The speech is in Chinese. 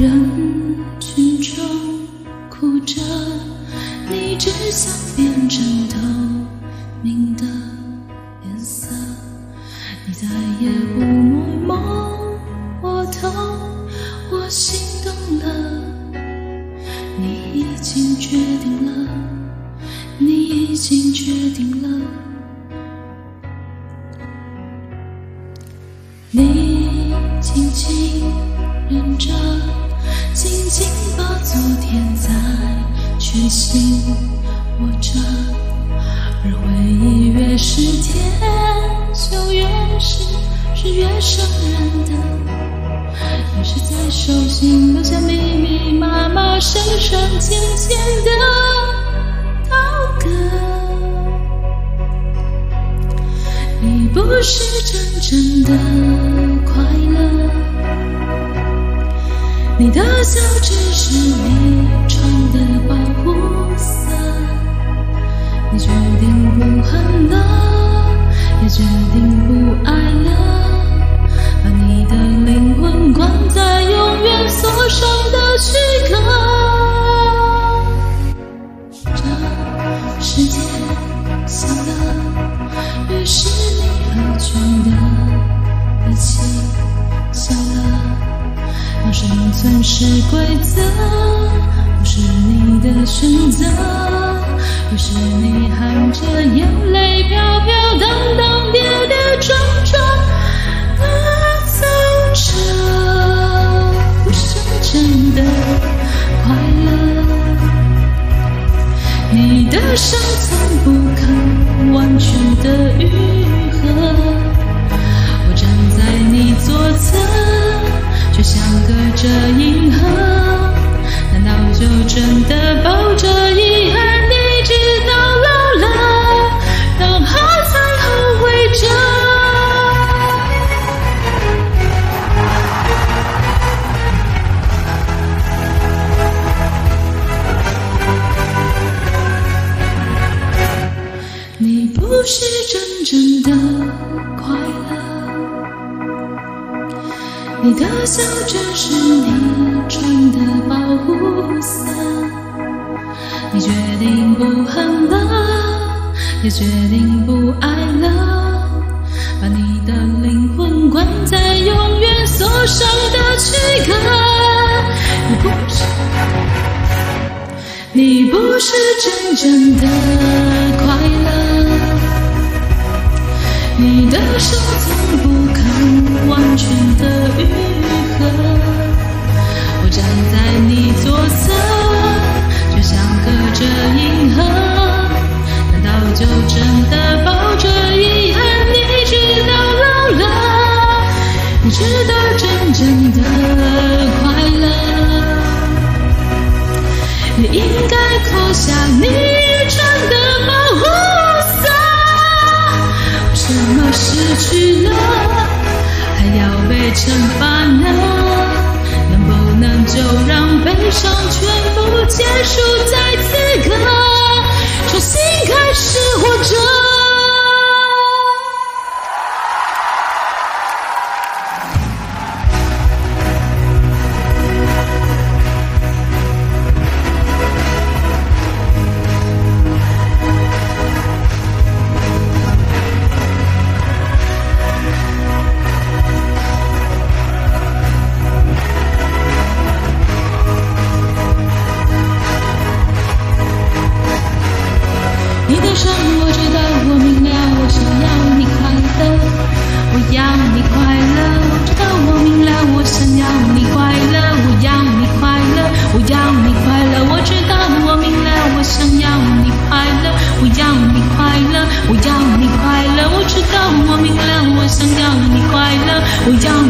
人群中哭着，你只想变成透明的颜色，你再也不为梦我痛，我心动了，你已经决定了，你已经决定了。紧紧把昨天在拳心握着，而回忆越是甜，就越是是越伤人的。越是在手心留下密密麻麻、深深浅浅的刀割。你不是真正的你的笑只是你穿的保护色，你决定不恨了，也决定不爱了，把你的灵魂关在永远锁上的躯壳。这世界小了，于是你和全的一起。生存是规则，不是你的选择，于是你含着眼泪飘飘荡荡、不是真正的快乐。你的笑只是你穿的保护色，你决定不恨了，也决定不爱了，把你的灵魂关在永远锁上的躯壳。你不是，你不是真正的你的手从不肯完全的愈合，我站在你左侧，就像隔着银河，难道就真的抱着遗憾，一直到老了，你知道真正的快乐，你应该脱下你穿的保护。失去了，还要被惩罚呢？你的伤我知道，我明了，我想要你快乐，我要你快乐。我知道，我明了，我想要你快乐，我要你快乐，我要你快乐。我知道，我明了，我想要你快乐，我要你快乐，我要你快乐。我知道，我明了，我想要你快乐，我要。